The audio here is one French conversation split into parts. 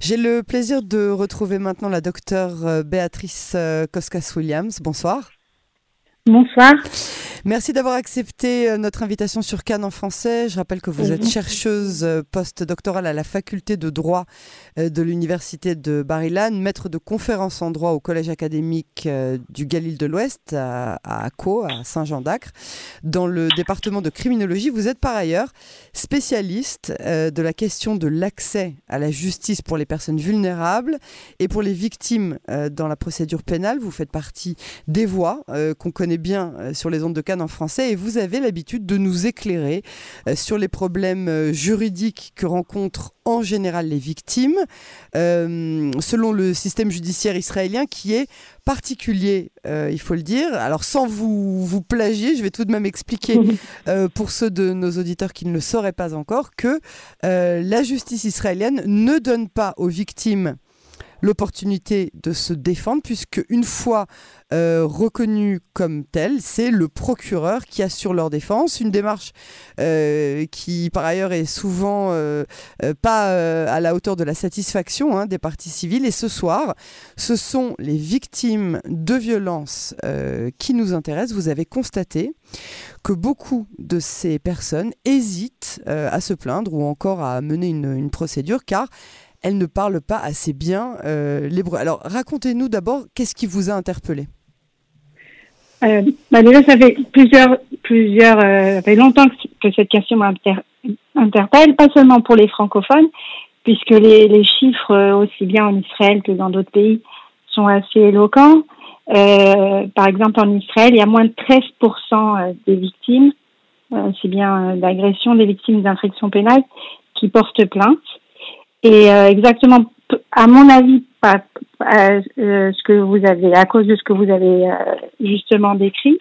J'ai le plaisir de retrouver maintenant la docteure euh, Béatrice euh, Koskas-Williams. Bonsoir. Bonsoir. Merci d'avoir accepté euh, notre invitation sur Cannes en français. Je rappelle que vous êtes chercheuse euh, post-doctorale à la faculté de droit euh, de l'université de Barilan, maître de conférences en droit au collège académique du Galil de l'Ouest à, à à Saint-Jean d'Acre. Dans le département de criminologie, vous êtes par ailleurs spécialiste de la question de l'accès à la justice pour les personnes vulnérables et pour les victimes dans la procédure pénale. Vous faites partie des voix qu'on connaît bien sur les ondes de En français et vous avez l'habitude de nous éclairer euh, sur les problèmes euh, juridiques que rencontrent en général les victimes, selon le système judiciaire israélien qui est particulier, il faut le dire. Alors sans vous, vous plagier, je vais tout de même expliquer pour ceux de nos auditeurs qui ne le sauraient pas encore que la justice israélienne ne donne pas aux victimes l'opportunité de se défendre, puisque une fois euh, comme tels, c'est le procureur qui assure leur défense. Une démarche euh, qui, par ailleurs, est souvent euh, pas à la hauteur de la satisfaction hein, des parties civiles. Et ce soir, ce sont les victimes de violences qui nous intéressent. Vous avez constaté que beaucoup de ces personnes hésitent à se plaindre ou encore à mener une procédure car elle ne parle pas assez bien euh, l'hébreu. Alors racontez-nous d'abord, qu'est-ce qui vous a interpellé? Euh, bah déjà, ça fait plusieurs, plusieurs, euh, ça fait longtemps que, cette question m'interpelle, pas seulement pour les francophones, puisque les, chiffres, euh, aussi bien en Israël que dans d'autres pays, sont assez éloquents. Par exemple, en Israël, il y a moins de 13% des victimes, c'est bien d'agression, des victimes d'infractions pénales, qui portent plainte. Et euh, exactement, à mon avis, pas, euh, ce que vous avez, à cause de ce que vous avez euh, justement décrit,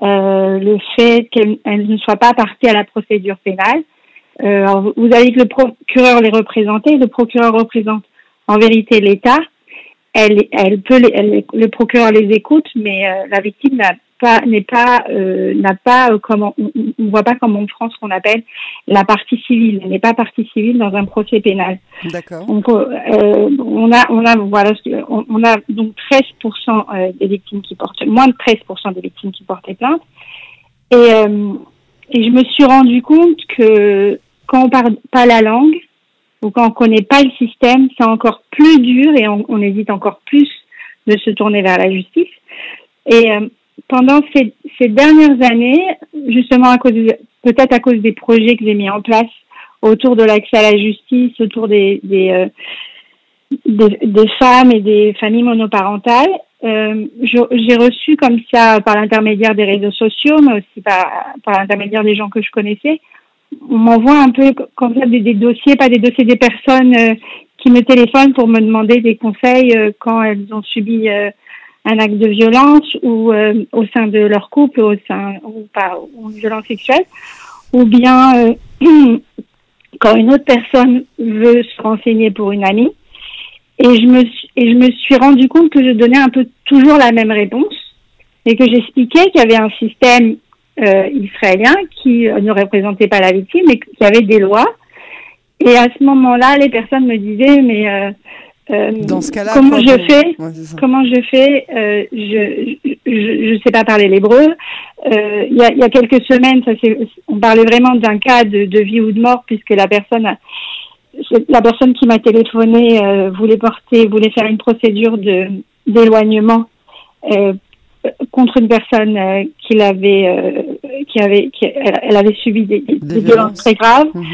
le fait qu'elle ne soit pas partie à la procédure pénale. vous avez que le procureur les représentait. Le procureur représente en vérité l'État. Elle, elle peut, le procureur les écoute, mais la victime n'a pas n'est pas euh, n'a pas euh, comment on, on, voit pas comme en France qu'on appelle la partie civile n'est pas partie civile dans un procès pénal. D'accord. Donc euh, on a on a voilà on, a donc 13% des victimes qui portent moins de 13% des victimes qui portent plainte et et je me suis rendu compte que quand on parle pas la langue ou quand on connaît pas le système, c'est encore plus dur et on, hésite encore plus de se tourner vers la justice. Et pendant ces, dernières années, justement à cause peut-être à cause des projets que j'ai mis en place autour de l'accès à la justice, autour des, euh, femmes et des familles monoparentales, euh, j'ai reçu comme ça par l'intermédiaire des réseaux sociaux, mais aussi par l'intermédiaire des gens que je connaissais, on m'envoie un peu comme ça des, dossiers, pas des dossiers des personnes euh, qui me téléphonent pour me demander des conseils euh, quand elles ont subi un acte de violence ou euh, au sein de leur couple au sein ou pas ou une violence sexuelle. Ou bien euh, quand une autre personne veut se renseigner pour une amie. Et je me et je me suis rendu compte que je donnais un peu toujours la même réponse et que j'expliquais qu'il y avait un système euh, israélien qui ne représentait pas la victime mais qui avait des lois et à ce moment-là les personnes me disaient mais euh, Dans ce cas-là, comment je fais Comment je fais euh, Je ne sais pas parler l'hébreu. Euh, il y, a, y, a, quelques semaines, ça on parlait vraiment d'un cas de, de, vie ou de mort puisque la personne, la personne qui m'a téléphoné euh, voulait porter, voulait faire une procédure de d'éloignement euh, contre une personne qui avait, qui avait, qui, elle, avait subi des, des, violences. très graves. Mhm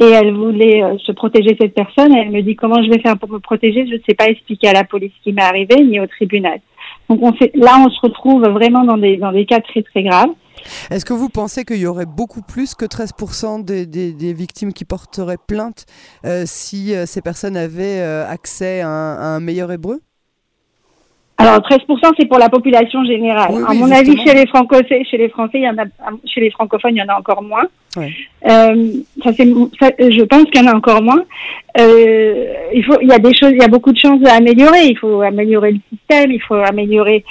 et elle voulait euh, se protéger cette personne. elle me dit comment je vais faire pour me protéger? Je ne sais pas expliquer à la police ce qui m'est arrivé ni au tribunal. Donc on fait, là, on se retrouve vraiment dans des, dans des cas très très graves. Est-ce que vous pensez qu'il y aurait beaucoup plus que 13% des, des, des, victimes qui porteraient plainte euh, si euh, ces personnes avaient accès à un meilleur hébreu? Alors 13% c'est pour la population générale. à mon avis, chez les Français, chez les Français, il y en a, chez les francophones, il y en a encore moins. Ouais. Euh, ça, ça, je pense qu'il y en a encore moins. Euh, il faut, il y a des choses, il y a beaucoup de choses à améliorer. Il faut améliorer le système, il faut améliorer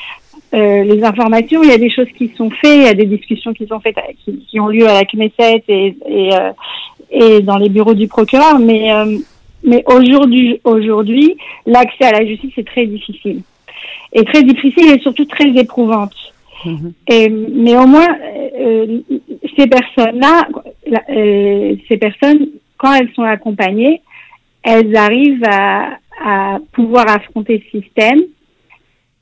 euh, les informations. Il y a des choses qui sont faites, il y a des discussions qui sont faites, qui, qui ont lieu à la Knesset et et, euh, et dans les bureaux du procureur. Mais euh, mais aujourd'hui, aujourd'hui, l'accès à la justice est très difficile. Et très difficile et surtout très éprouvante. Mhm. Et, mais au moins, euh, ces personnes-là, euh, ces personnes, quand elles sont accompagnées, elles arrivent à, à pouvoir affronter ce système.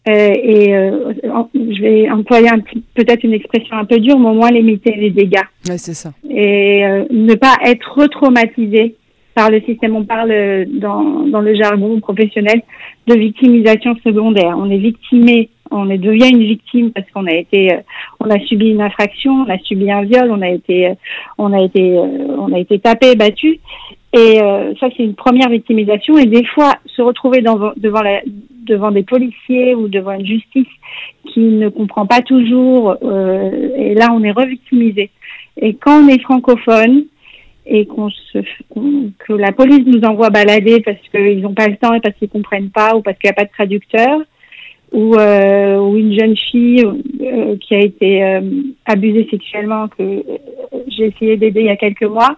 Euh, et je vais employer peut-être une expression un peu dure, mais au moins limiter les dégâts. Ouais, c'est ça. Et ne pas être retraumatisé par le système. On parle euh, dans, dans le jargon professionnel de victimisation secondaire. On est victimé, on est, devient une victime parce qu'on a été, euh, on a subi une infraction, on a subi un viol, on a été, euh, on a été, on a été tapé, battu. Et ça, c'est une première victimisation. Et des fois, se retrouver devant, devant des policiers ou devant une justice qui ne comprend pas toujours, et là, on est revictimisé. Et quand on est francophone, et qu'on se que la police nous envoie balader parce qu'ils n'ont pas le temps et parce qu'ils comprennent pas ou parce qu'il n'y a pas de traducteur ou, euh, ou une jeune fille euh, qui a été euh, abusée sexuellement que euh, j'ai essayé d'aider il y a quelques mois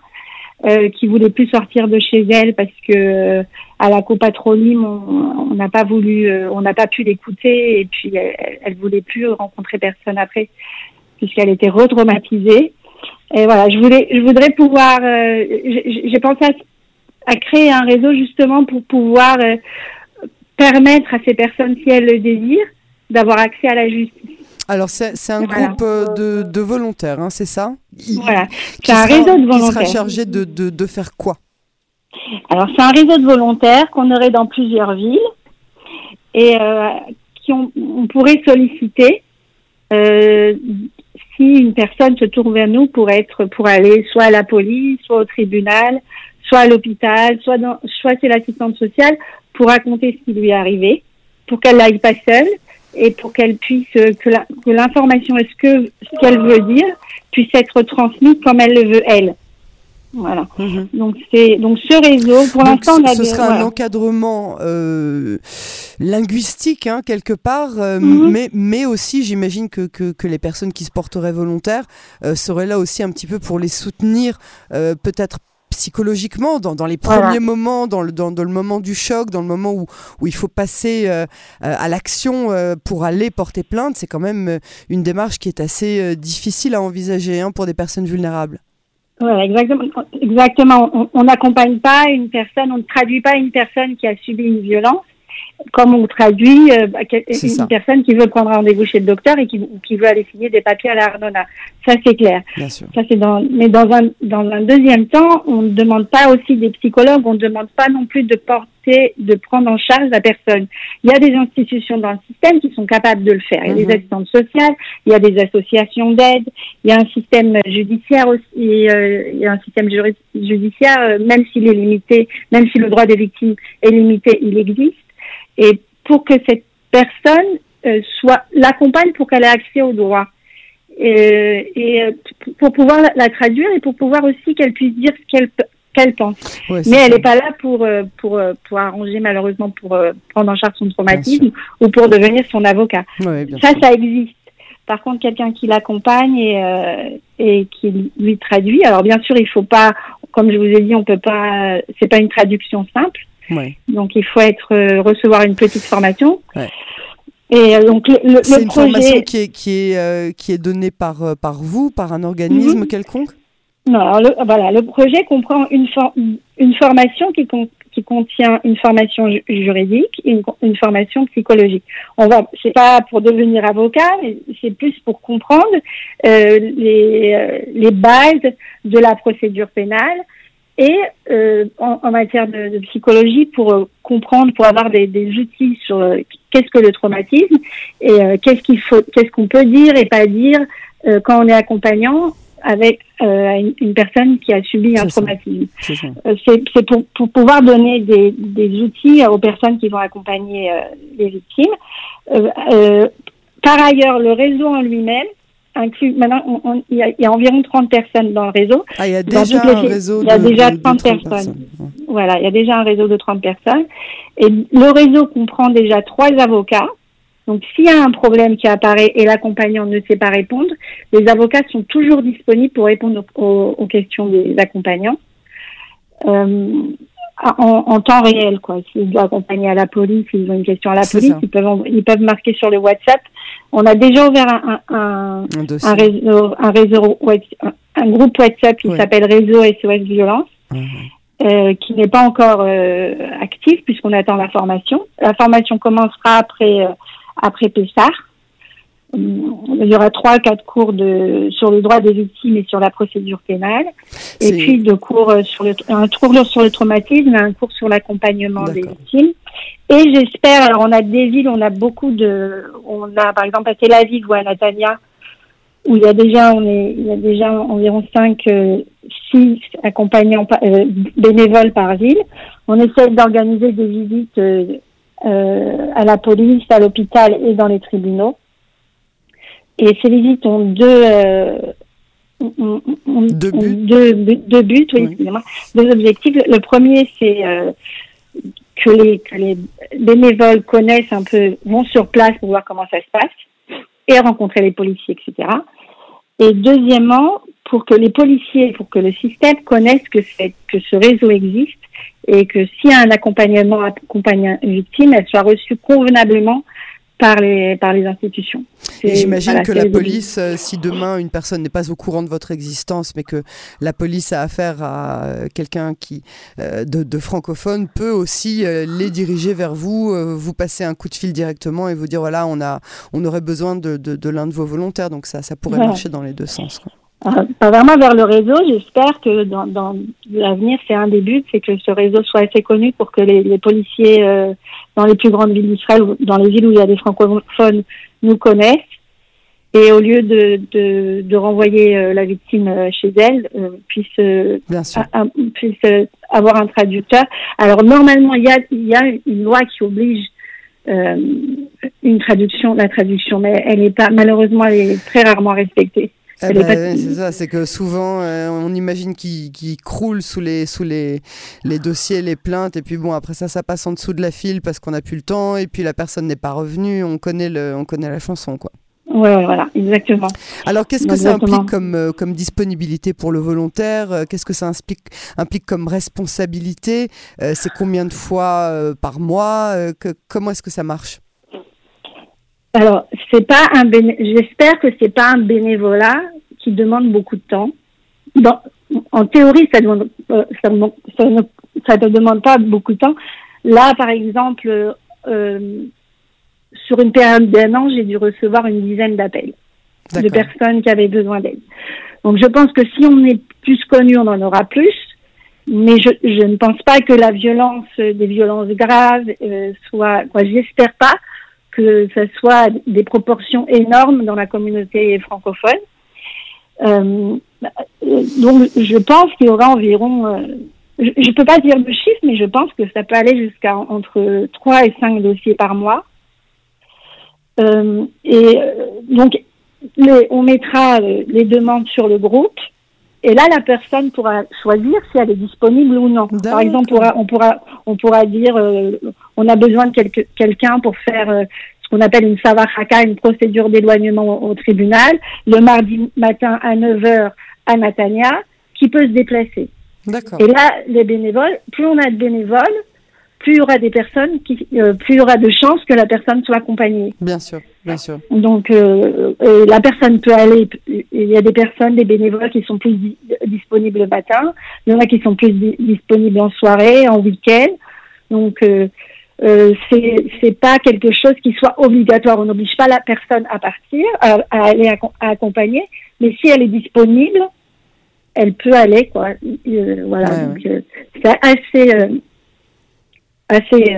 euh, qui voulait plus sortir de chez elle parce que à la copatronyme on n'a pas voulu on n'a pas pu l'écouter et puis elle, elle voulait plus rencontrer personne après puisqu'elle était retraumatisée et voilà, je voulais, je voudrais pouvoir, euh, j'ai pensé à, créer un réseau justement pour pouvoir euh, permettre à ces personnes, si elles le désirent, d'avoir accès à la justice. Alors c'est un groupe euh, de, de volontaires, hein, c'est ça? Voilà, c'est un réseau de volontaires. Qui sera chargé de, de, de faire quoi? Alors c'est un réseau de volontaires qu'on aurait dans plusieurs villes et euh, qui on, on pourrait solliciter euh, si une personne se tourne vers nous pour être, pour aller soit à la police, soit au tribunal, soit à l'hôpital, soit dans, c'est l'assistante sociale, pour raconter ce qui lui est arrivé, pour qu'elle n'aille pas seule et pour qu'elle puisse, que l'information, est-ce que ce qu'elle veut dire, puisse être transmise comme elle le veut elle. Voilà. Mhm. Donc c'est donc ce réseau pour l'instant on a ce sera un encadrement euh, linguistique hein, quelque part, euh, mhm. mais mais aussi j'imagine que, que, que les personnes qui se porteraient volontaires euh, seraient là aussi un petit peu pour les soutenir, euh, peut-être psychologiquement dans, dans les premiers moments, dans le, dans, dans, le moment du choc, dans le moment où, où il faut passer euh, à l'action euh, pour aller porter plainte, c'est quand même une démarche qui est assez difficile à envisager hein, pour des personnes vulnérables. Ouais, exactement. Exactement. On n'accompagne pas une personne, on ne traduit pas une personne qui a subi une violence comme on traduit euh, une personne qui veut prendre rendez-vous chez le docteur et qui, qui, veut aller signer des papiers à la Arnona. Ça, c'est clair. Bien sûr. Ça, c'est dans, mais dans un, dans un deuxième temps, on ne demande pas aussi des psychologues, on ne demande pas non plus de porter, de prendre en charge la personne. Il y a des institutions dans le système qui sont capables de le faire. Il y a des mhm. assistantes sociales, il y a des associations d'aide, il y a un système judiciaire aussi, euh, il y a un système judiciaire, euh, même s'il est limité, même si le droit des victimes est limité, il existe et pour que cette personne euh, soit l'accompagne pour qu'elle ait accès au droit. Et, et euh, pour pouvoir la, traduire et pour pouvoir aussi qu'elle puisse dire ce qu'elle qu'elle pense. Mais elle n'est pas là pour, euh, pour, pour arranger malheureusement pour prendre en charge son traumatisme ou pour devenir son avocat. ça, ça existe. Par contre, quelqu'un qui l'accompagne et, et qui lui traduit. Alors bien sûr, il faut pas, comme je vous ai dit, on peut pas, c'est pas une traduction simple. Donc il faut être euh, recevoir une petite formation. Et euh, donc le, le, c'est une formation qui est qui est euh, qui est donnée par par vous, par un organisme mhm. quelconque? Non, alors le, voilà, le projet comprend une une formation qui qui contient une formation juridique et une, une, formation psychologique. On va, c'est pas pour devenir avocat, mais c'est plus pour comprendre les les bases de la procédure pénale, et euh, en, matière de, psychologie pour euh, comprendre, pour avoir des, outils sur euh, qu'est-ce que le traumatisme et qu'est-ce qu'il faut, qu'est-ce qu'on peut dire et pas dire quand on est accompagnant avec une, personne qui a subi un traumatisme. C'est pour, pour, pouvoir donner des, des, outils aux personnes qui vont accompagner les victimes. par ailleurs, le réseau en lui-même inclus. Maintenant, il, y a, environ 30 personnes dans le réseau. Ah, il y a déjà un réseau Il y a déjà 30, personnes. Voilà, il y a déjà un réseau de 30 personnes. Et le réseau comprend déjà trois avocats. Donc, s'il y a un problème qui apparaît et l'accompagnant ne sait pas répondre, les avocats sont toujours disponibles pour répondre aux, questions des accompagnants. Euh, en, temps réel, quoi. S'ils doivent accompagner à la police, ils ont une question à la police, ils peuvent, ils peuvent marquer sur le WhatsApp. On a déjà ouvert un, un, un, réseau, un réseau, un, groupe WhatsApp qui s'appelle Réseau SOS Violence. Euh, qui n'est pas encore euh, actif puisqu'on attend la formation. La formation commencera après euh, après Pessard. Il y aura trois, quatre cours de sur le droit des victimes et sur la procédure pénale, et puis deux cours sur le un cours sur le traumatisme et un cours sur l'accompagnement des victimes. Et j'espère, alors on a des villes, on a beaucoup de, on a par exemple à Tel Aviv ou à Natania, où il y a déjà, on est, il y a déjà environ 5, 6 accompagnants euh, bénévoles par ville. On essaie d'organiser des visites euh, euh, à la police, à l'hôpital et dans les tribunaux. Et ces visites ont deux, deux buts, deux, deux buts oui, deux objectifs. Le premier, c'est que les, que les bénévoles connaissent un peu, vont sur place pour voir comment ça se passe et rencontrer les policiers, etc. Et deuxièmement, pour que les policiers, pour que le système connaisse que, que ce réseau existe et que s'il y a un accompagnement accompagne une victime, elle soit reçue convenablement par les, par les institutions. J'imagine que la police, euh, si demain une personne n'est pas au courant de votre existence, mais que la police a affaire à euh, quelqu'un qui euh, de, de, francophone, peut aussi les diriger vers vous, vous passer un coup de fil directement et vous dire voilà, on, a, on aurait besoin de, de, de l'un de vos volontaires. Donc ça, ça pourrait marcher dans les deux sens. Pas vraiment vers le réseau. J'espère que dans, dans l'avenir, c'est un des buts, c'est que ce réseau soit assez connu pour que les, les policiers euh, dans les plus grandes villes d'Israël, dans les villes où il y a des francophones, nous connaissent. Et au lieu de, de, de renvoyer euh, la victime euh, chez elle, puisse, puisse avoir un traducteur. Alors normalement, il y a, y a une loi qui oblige une traduction, la traduction, mais elle n'est pas malheureusement elle est très rarement respectée. Eh ben, c'est ça, c'est que souvent euh, on imagine qu'ils croulent sous les sous les, les dossiers, les plaintes, et puis bon après ça, ça passe en dessous de la file parce qu'on n'a plus le temps, et puis la personne n'est pas revenue. On connaît le, on connaît la chanson quoi. Ouais, voilà, exactement. Alors, qu'est-ce que ça implique comme, euh, comme disponibilité pour le volontaire? Euh, Qu'est-ce que ça implique, implique comme responsabilité? C'est combien de fois par mois? Que, Comment est-ce que ça marche? Alors, c'est pas un j'espère que c'est pas un bénévolat qui demande beaucoup de temps. Dans, en théorie, ça demande, euh, ça, ne, ça, ne, demande pas beaucoup de temps. Là, par exemple, euh, sur une période d'un an, j'ai dû recevoir une dizaine d'appels de personnes qui avaient besoin d'aide. Donc, je pense que si on est plus connu, on en aura plus. Mais je, je ne pense pas que la violence, des violences graves, euh, soit. Quoi, j'espère pas que ce soit des proportions énormes dans la communauté francophone. Euh, donc, je pense qu'il y aura environ, euh, je ne peux pas dire le chiffre, mais je pense que ça peut aller jusqu'à entre 3 et 5 dossiers par mois. Euh, et donc, les, on mettra les demandes sur le groupe. Et là, la personne pourra choisir si elle est disponible ou non. Par exemple, on pourra, on pourra, on pourra dire, euh, on a besoin de quelqu'un pour faire euh, ce qu'on appelle une savachaka, une procédure d'éloignement au, tribunal, le mardi matin à 9h à Natania, qui peut se déplacer. Et là, les bénévoles, plus on a de bénévoles, plus il y aura des personnes qui, euh, plus il y aura de chances que la personne soit accompagnée. Bien sûr, bien sûr. Donc euh, la personne peut aller. Il y a des personnes, des bénévoles qui sont plus disponibles le matin. Il y en a qui sont plus disponibles en soirée, en week-end. Donc euh, euh, c'est pas quelque chose qui soit obligatoire. On n'oblige pas la personne à partir, à, aller accompagner, mais si elle est disponible, elle peut aller quoi. Euh, voilà. donc c'est assez assez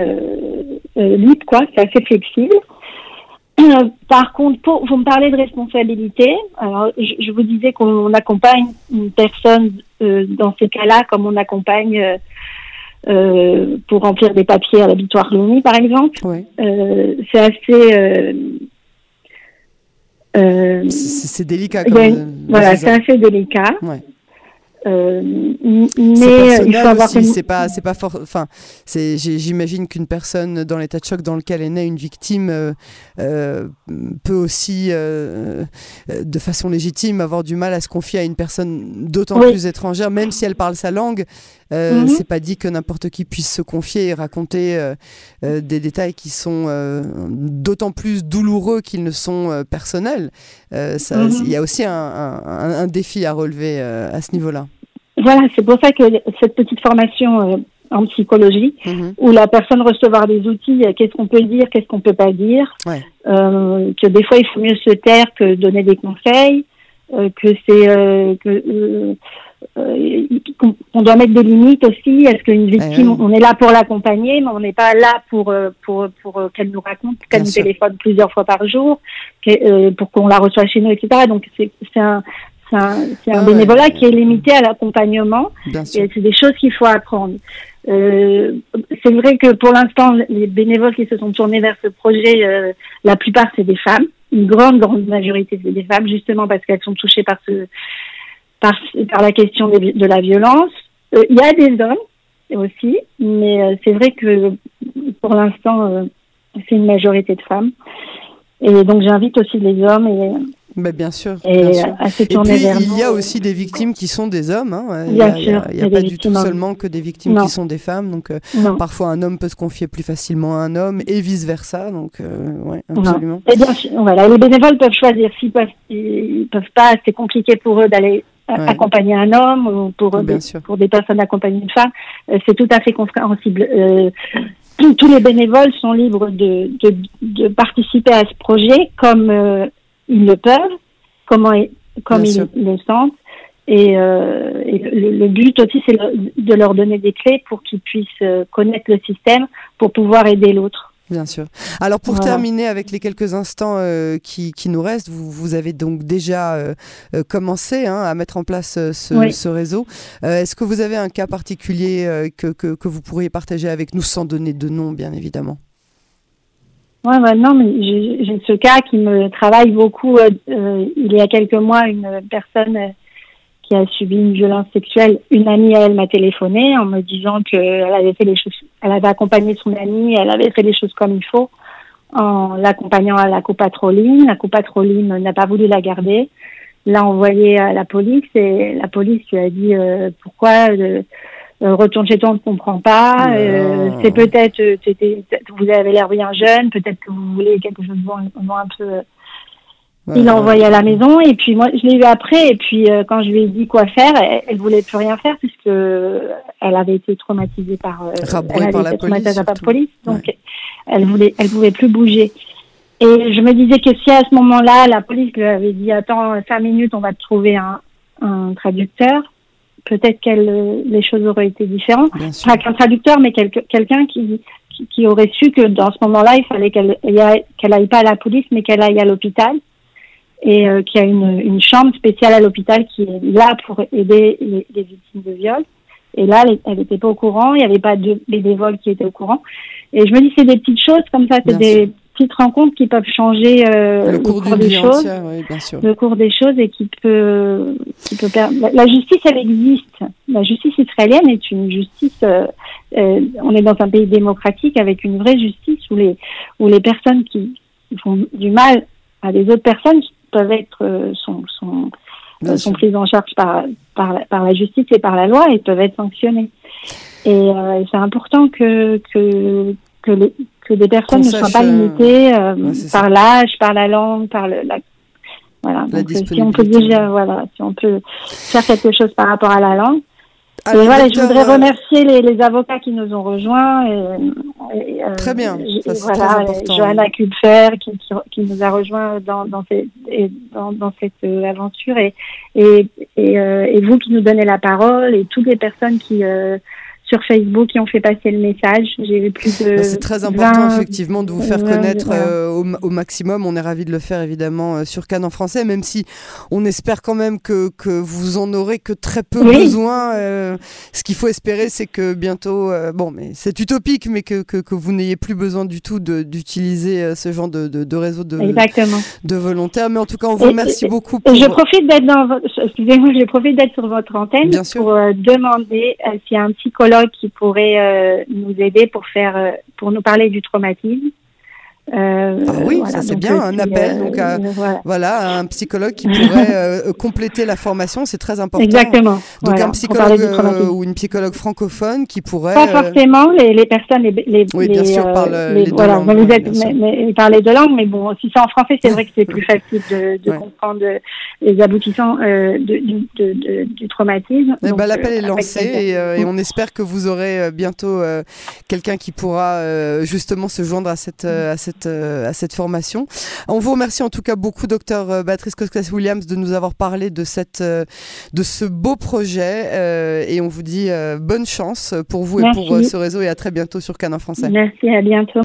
libre quoi. C'est assez flexible. Par contre, pour, vous me parlez de responsabilité. Alors, je, je vous disais qu'on accompagne une personne euh, dans ces cas-là, comme on accompagne euh, pour remplir des papiers à l'habitoire Loni, par exemple. Euh, c'est assez. Euh, c'est délicat. Comme, voilà, c'est assez délicat. Ouais. Euh, mais il faut avoir c'est pas c'est pas fort enfin c'est j'imagine qu'une personne dans l'état de choc dans lequel est née une victime euh, euh, peut aussi de façon légitime avoir du mal à se confier à une personne d'autant plus étrangère même si elle parle sa langue Euh, mhm. C'est pas dit que n'importe qui puisse se confier et raconter euh, euh, des détails qui sont d'autant plus douloureux qu'ils ne sont personnels. Mhm. Il y a aussi un, défi à relever à ce niveau-là. Voilà, c'est pour ça que cette petite formation en psychologie, mhm. où la personne recevoir des outils, qu'est-ce qu'on peut dire, qu'est-ce qu'on peut pas dire, que des fois il faut mieux se taire que donner des conseils, que c'est que euh, on doit mettre des limites aussi. Est-ce qu'une eh victime, on est là pour l'accompagner, mais on n'est pas là pour euh, pour pour euh, qu'elle nous raconte, qu'elle nous téléphone plusieurs fois par jour, pour qu'on la reçoit chez nous, etc. Donc c'est un c'est un, un ah bénévolat qui est limité à l'accompagnement. Et c'est des choses qu'il faut apprendre. Euh, c'est vrai que pour l'instant, les bénévoles qui se sont tournés vers ce projet, la plupart c'est des femmes. Une grande, grande majorité c'est des femmes, justement parce qu'elles sont touchées par ce, par, par la question de, la violence. Euh, il y a des hommes aussi, mais euh, c'est vrai que pour l'instant, euh, c'est une majorité de femmes. Et donc j'invite aussi les hommes et mais bien sûr. Et À se tourner puis, vers il y a aussi des victimes qui sont des hommes. Hein. Il n'y a, a, pas du tout seulement que des victimes qui sont des femmes. Donc parfois un homme peut se confier plus facilement à un homme et vice versa. Donc ouais, absolument. Et bien, voilà, les bénévoles peuvent choisir. S'ils peuvent, ils peuvent pas, c'est compliqué pour eux d'aller accompagner un homme ou pour, des, pour des personnes accompagner une femme, euh, c'est tout à fait compréhensible. Euh, tous les bénévoles sont libres de, de, de participer à ce projet comme euh, ils le peuvent, comment, comme ils le sentent. Et, euh, et le, le, but aussi, c'est de leur donner des clés pour qu'ils puissent connaître le système pour pouvoir aider l'autre. Bien sûr. Alors pour terminer avec les quelques instants euh, qui, qui, nous restent, vous, vous, avez donc déjà euh, euh, commencé hein, à mettre en place ce, ce, réseau. Est-ce que vous avez un cas particulier que, que, que, vous pourriez partager avec nous sans donner de nom, bien évidemment? Oui, non, mais j'ai ce cas qui me travaille beaucoup. il y a quelques mois, une personne qui a subi une violence sexuelle, une amie elle m'a téléphoné en me disant qu'elle avait fait les choses, elle avait accompagné son amie, elle avait fait les choses comme il faut en l'accompagnant à la copatroline. La copatroline n'a pas voulu la garder, l'a envoyée à la police et la police lui a dit euh, pourquoi euh, euh, retourne chez toi, on ne comprend pas. Euh, c'est peut-être, vous avez l'air bien jeune, peut-être que vous voulez quelque chose de un peu il l'a envoyé à la maison et puis moi je l'ai eu après et puis euh, quand je lui ai dit quoi faire, elle, elle, voulait plus rien faire puisque elle avait été traumatisée par, euh, elle par la police, par la police. Donc elle voulait elle pouvait plus bouger. Et je me disais que si à ce moment-là la police lui avait dit attends cinq minutes on va te trouver un, un traducteur, peut-être que les choses auraient été différentes. Pas qu'un traducteur mais quelqu'un qui, qui, qui aurait su que dans ce moment-là il fallait qu'elle qu'elle aille pas à la police mais qu'elle aille à l'hôpital et euh, qui a une, une, chambre spéciale à l'hôpital qui est là pour aider les, les victimes de viol. Et là, elle n'était pas au courant, il n'y avait pas de bénévoles qui étaient au courant. Et je me dis, c'est des petites choses comme ça, c'est des petites rencontres qui peuvent changer euh, le, cours, des choses, oui, bien sûr. le cours des choses et qui peut, qui peut la, la, justice, elle existe. La justice israélienne est une justice. Euh, euh, on est dans un pays démocratique avec une vraie justice où les où les personnes qui font du mal à des autres personnes peuvent être euh, sont, sont, sont prises en charge par, par, par la justice et par la loi et peuvent être sanctionnées. Et euh, c'est important que que que, les, que des personnes ne soient pas limitées euh, par l'âge, par la langue, par le, la voilà. donc, si on peut déjà voilà, si on peut faire quelque chose par rapport à la langue, et voilà, je voudrais euh, remercier les, les, avocats qui nous ont rejoints. Et, euh, très bien, ça, voilà, Johanna Kupfer qui, qui, qui, nous a rejoints dans, dans, cette, dans, dans cette euh, aventure et, et, et, et, vous qui nous donnez la parole et toutes les personnes qui, sur Facebook qui ont fait passer le message. J'ai plus de. Bah, c'est très important, effectivement, de vous faire connaître euh, au, maximum. On est ravis de le faire, évidemment, euh, sur Cannes en français, même si on espère quand même que, que vous en aurez que très peu besoin. Euh, ce qu'il faut espérer, c'est que bientôt, bon, mais c'est utopique, mais que, que, que vous n'ayez plus besoin du tout d'utiliser ce genre de, de, de réseau de, de volontaires. Mais en tout cas, on vous remercie beaucoup. Pour... Je profite d'être dans. Excusez-moi, je profite d'être sur votre antenne pour demander s'il y a un psychologue qui pourrait euh, nous aider pour faire, euh, pour nous parler du traumatisme. Euh, ah oui, ça c'est bien, un appel donc voilà. un psychologue qui pourrait compléter la formation, c'est très important. Exactement. Donc un psychologue ou une psychologue francophone qui pourrait. Pas forcément les, les personnes les, les oui bien sûr parlent les, deux langues. Vous êtes mais, parlez deux langues, mais bon si c'est en français c'est vrai que c'est plus facile de, de comprendre les aboutissants de, de, du traumatisme. Eh ben, l'appel est lancé et, et, on espère que vous aurez bientôt quelqu'un qui pourra justement se joindre à cette à cette euh, à cette formation. On vous remercie en tout cas beaucoup, docteur euh, Béatrice Koskas-Williams, de nous avoir parlé de, cette, euh, de ce beau projet et on vous dit bonne chance pour vous et pour ce réseau et à très bientôt sur Canon Français. Merci, à bientôt.